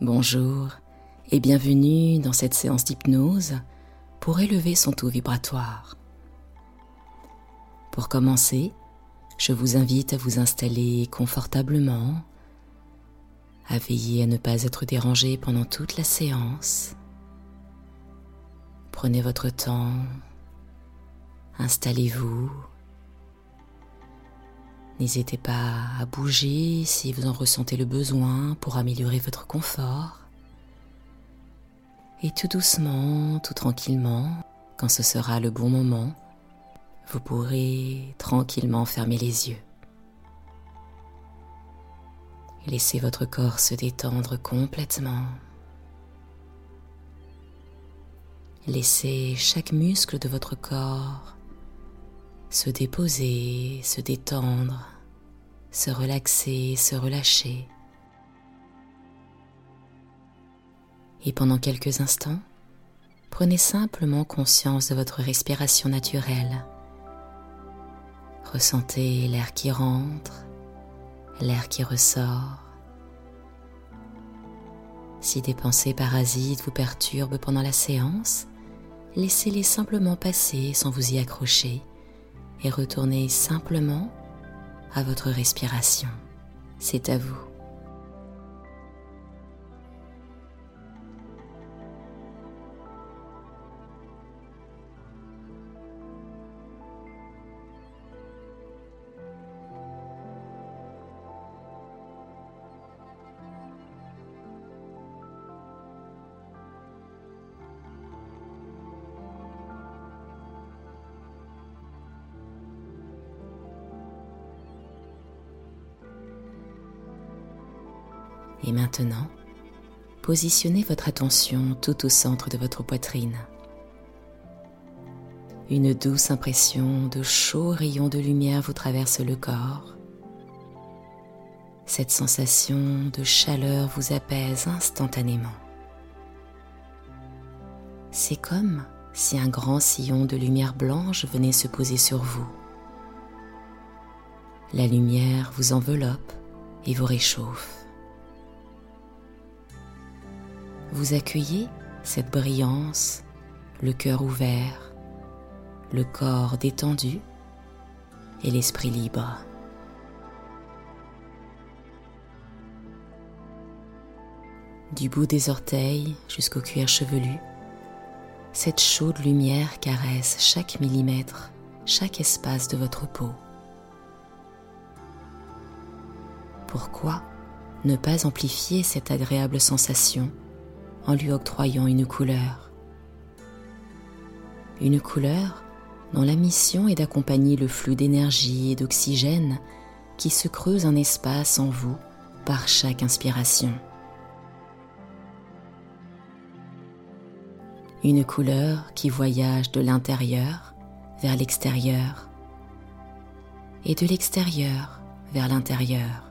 Bonjour et bienvenue dans cette séance d'hypnose pour élever son taux vibratoire. Pour commencer, je vous invite à vous installer confortablement, à veiller à ne pas être dérangé pendant toute la séance. Prenez votre temps, installez-vous. N'hésitez pas à bouger si vous en ressentez le besoin pour améliorer votre confort. Et tout doucement, tout tranquillement, quand ce sera le bon moment, vous pourrez tranquillement fermer les yeux. Laissez votre corps se détendre complètement. Laissez chaque muscle de votre corps se déposer, se détendre, se relaxer, se relâcher. Et pendant quelques instants, prenez simplement conscience de votre respiration naturelle. Ressentez l'air qui rentre, l'air qui ressort. Si des pensées parasites vous perturbent pendant la séance, laissez-les simplement passer sans vous y accrocher et retournez simplement à votre respiration. C'est à vous. Et maintenant, positionnez votre attention tout au centre de votre poitrine. Une douce impression de chauds rayons de lumière vous traverse le corps. Cette sensation de chaleur vous apaise instantanément. C'est comme si un grand sillon de lumière blanche venait se poser sur vous. La lumière vous enveloppe et vous réchauffe. Vous accueillez cette brillance, le cœur ouvert, le corps détendu et l'esprit libre. Du bout des orteils jusqu'au cuir chevelu, cette chaude lumière caresse chaque millimètre, chaque espace de votre peau. Pourquoi ne pas amplifier cette agréable sensation en lui octroyant une couleur. Une couleur dont la mission est d'accompagner le flux d'énergie et d'oxygène qui se creuse un espace en vous par chaque inspiration. Une couleur qui voyage de l'intérieur vers l'extérieur et de l'extérieur vers l'intérieur.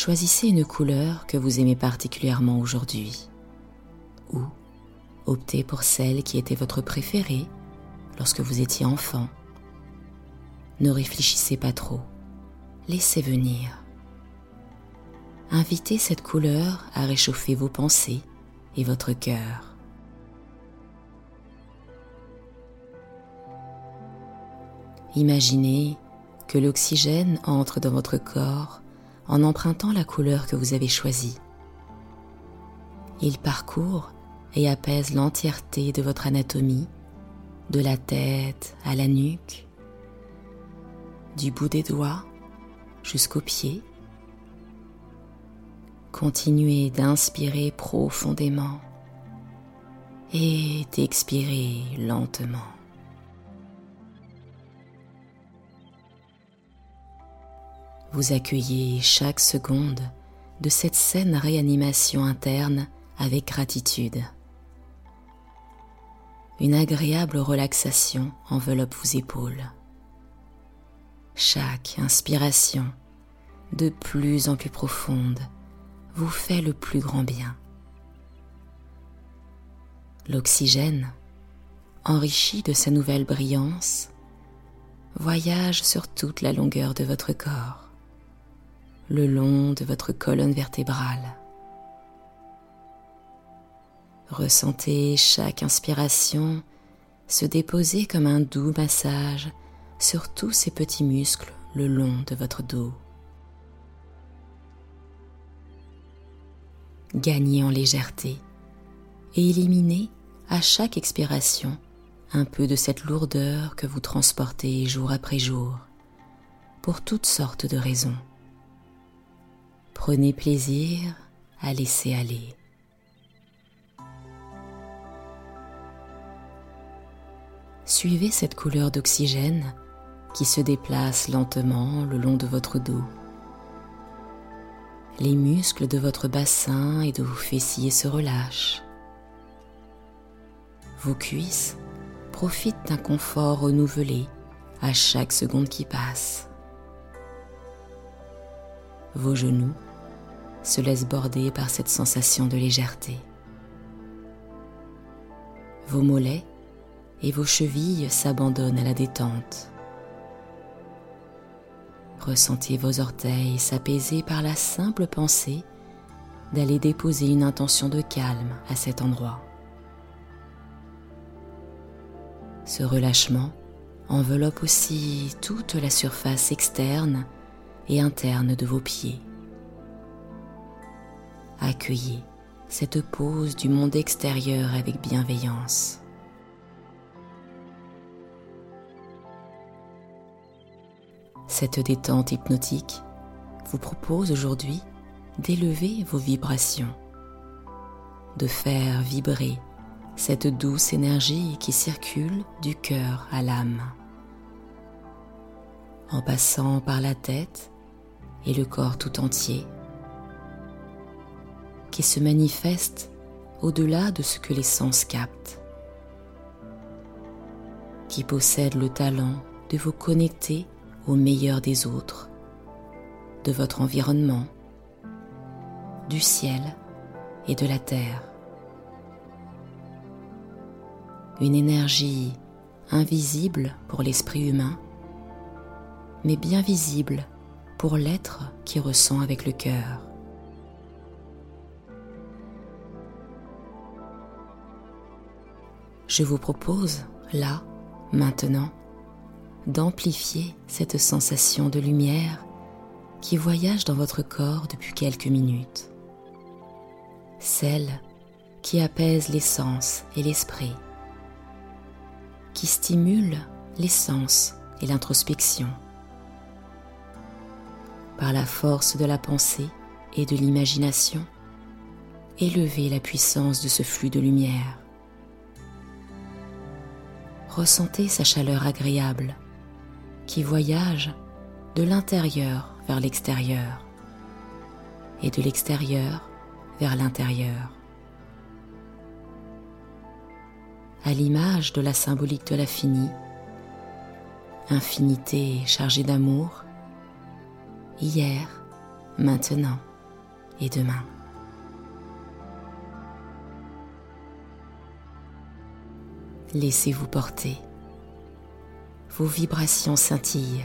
Choisissez une couleur que vous aimez particulièrement aujourd'hui. Ou optez pour celle qui était votre préférée lorsque vous étiez enfant. Ne réfléchissez pas trop, laissez venir. Invitez cette couleur à réchauffer vos pensées et votre cœur. Imaginez que l'oxygène entre dans votre corps en empruntant la couleur que vous avez choisie. Il parcourt et apaise l'entièreté de votre anatomie, de la tête à la nuque, du bout des doigts jusqu'aux pieds. Continuez d'inspirer profondément et d'expirer lentement. Vous accueillez chaque seconde de cette saine réanimation interne avec gratitude. Une agréable relaxation enveloppe vos épaules. Chaque inspiration, de plus en plus profonde, vous fait le plus grand bien. L'oxygène, enrichi de sa nouvelle brillance, voyage sur toute la longueur de votre corps le long de votre colonne vertébrale. Ressentez chaque inspiration se déposer comme un doux massage sur tous ces petits muscles le long de votre dos. Gagnez en légèreté et éliminez à chaque expiration un peu de cette lourdeur que vous transportez jour après jour pour toutes sortes de raisons. Prenez plaisir à laisser aller. Suivez cette couleur d'oxygène qui se déplace lentement le long de votre dos. Les muscles de votre bassin et de vos fessiers se relâchent. Vos cuisses profitent d'un confort renouvelé à chaque seconde qui passe. Vos genoux se laissent border par cette sensation de légèreté. Vos mollets et vos chevilles s'abandonnent à la détente. Ressentez vos orteils s'apaiser par la simple pensée d'aller déposer une intention de calme à cet endroit. Ce relâchement enveloppe aussi toute la surface externe et interne de vos pieds. Accueillez cette pause du monde extérieur avec bienveillance. Cette détente hypnotique vous propose aujourd'hui d'élever vos vibrations, de faire vibrer cette douce énergie qui circule du cœur à l'âme, en passant par la tête et le corps tout entier, qui se manifeste au-delà de ce que les sens captent, qui possède le talent de vous connecter au meilleur des autres, de votre environnement, du ciel et de la terre. Une énergie invisible pour l'esprit humain, mais bien visible pour l'être qui ressent avec le cœur. Je vous propose, là, maintenant, d'amplifier cette sensation de lumière qui voyage dans votre corps depuis quelques minutes. Celle qui apaise les sens et l'esprit, qui stimule les sens et l'introspection. Par la force de la pensée et de l'imagination, élevez la puissance de ce flux de lumière. Ressentez sa chaleur agréable qui voyage de l'intérieur vers l'extérieur et de l'extérieur vers l'intérieur. À l'image de la symbolique de l'infini, infinité chargée d'amour, hier, maintenant et demain. Laissez-vous porter. Vos vibrations scintillent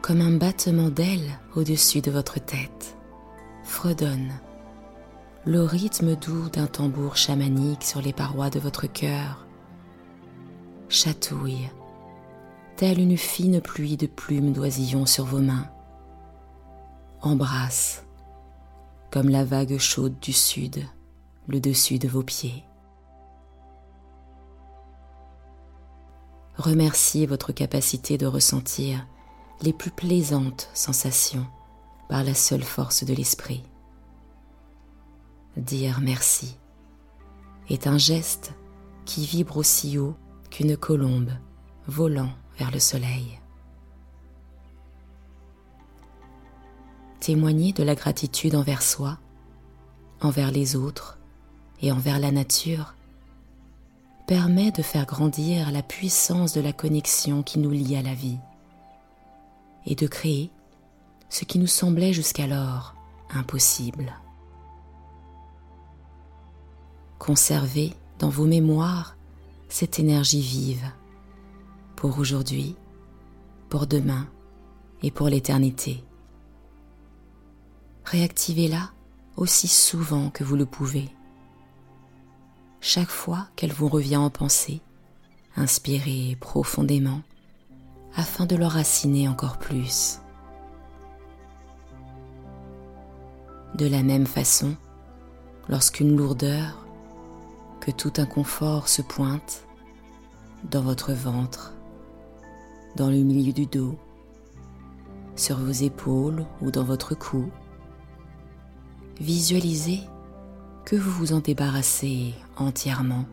comme un battement d'ailes au-dessus de votre tête, fredonne le rythme doux d'un tambour chamanique sur les parois de votre cœur, chatouille telle une fine pluie de plumes d'oisillons sur vos mains, embrasse comme la vague chaude du sud le dessus de vos pieds. Remerciez votre capacité de ressentir les plus plaisantes sensations par la seule force de l'esprit. Dire merci est un geste qui vibre aussi haut qu'une colombe volant vers le soleil. Témoigner de la gratitude envers soi, envers les autres et envers la nature permet de faire grandir la puissance de la connexion qui nous lie à la vie et de créer ce qui nous semblait jusqu'alors impossible. Conservez dans vos mémoires cette énergie vive pour aujourd'hui, pour demain et pour l'éternité. réactivez-la aussi souvent que vous le pouvez. Chaque fois qu'elle vous revient en pensée, inspirez profondément afin de l'enraciner encore plus. De la même façon, lorsqu'une lourdeur, que tout inconfort se pointe dans votre ventre, dans le milieu du dos, sur vos épaules ou dans votre cou, visualisez que vous vous en débarrassez entièrement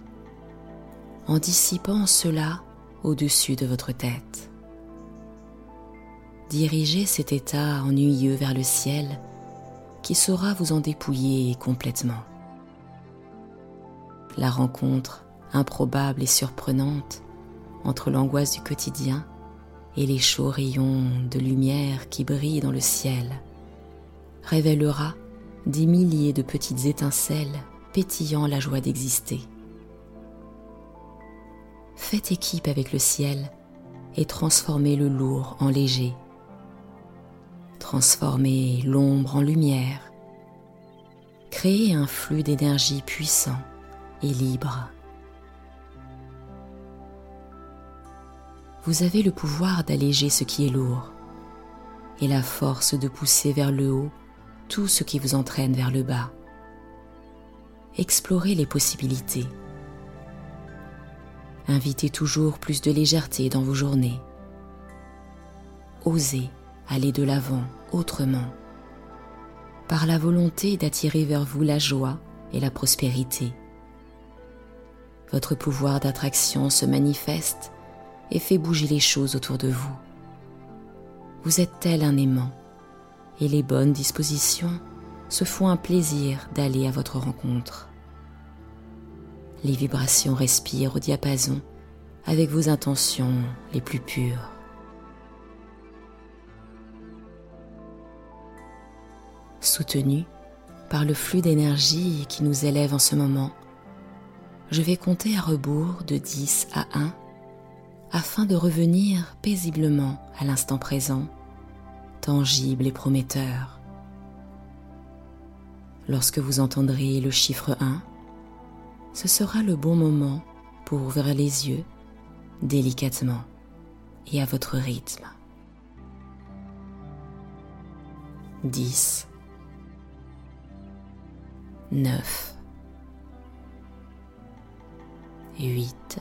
en dissipant cela au-dessus de votre tête. Dirigez cet état ennuyeux vers le ciel qui saura vous en dépouiller complètement. La rencontre improbable et surprenante entre l'angoisse du quotidien et les chauds rayons de lumière qui brillent dans le ciel révélera des milliers de petites étincelles pétillant la joie d'exister. Faites équipe avec le ciel et transformez le lourd en léger. Transformez l'ombre en lumière. Créez un flux d'énergie puissant et libre. Vous avez le pouvoir d'alléger ce qui est lourd et la force de pousser vers le haut tout ce qui vous entraîne vers le bas. Explorez les possibilités. Invitez toujours plus de légèreté dans vos journées. Osez aller de l'avant autrement, par la volonté d'attirer vers vous la joie et la prospérité. Votre pouvoir d'attraction se manifeste et fait bouger les choses autour de vous. Vous êtes tel un aimant et les bonnes dispositions se font un plaisir d'aller à votre rencontre. Les vibrations respirent au diapason avec vos intentions les plus pures. Soutenu par le flux d'énergie qui nous élève en ce moment, je vais compter à rebours de 10 à 1 afin de revenir paisiblement à l'instant présent tangible et prometteur. Lorsque vous entendrez le chiffre 1, ce sera le bon moment pour ouvrir les yeux délicatement et à votre rythme. 10 9 8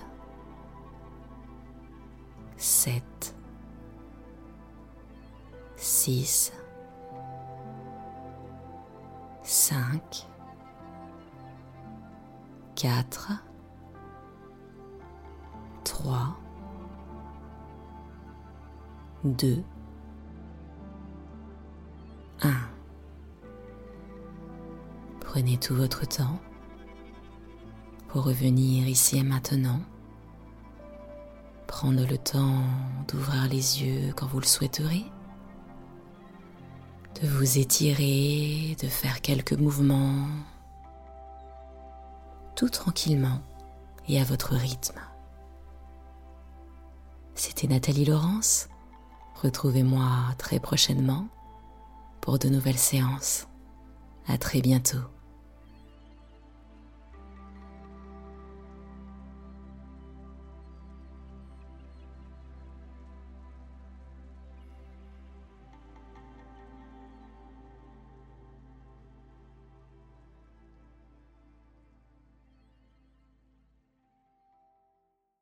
7 6, 5, 4, 3, 2, 1. Prenez tout votre temps pour revenir ici et maintenant. Prendre le temps d'ouvrir les yeux quand vous le souhaiterez de vous étirer, de faire quelques mouvements, tout tranquillement et à votre rythme. C'était Nathalie Laurence. Retrouvez-moi très prochainement pour de nouvelles séances. À très bientôt.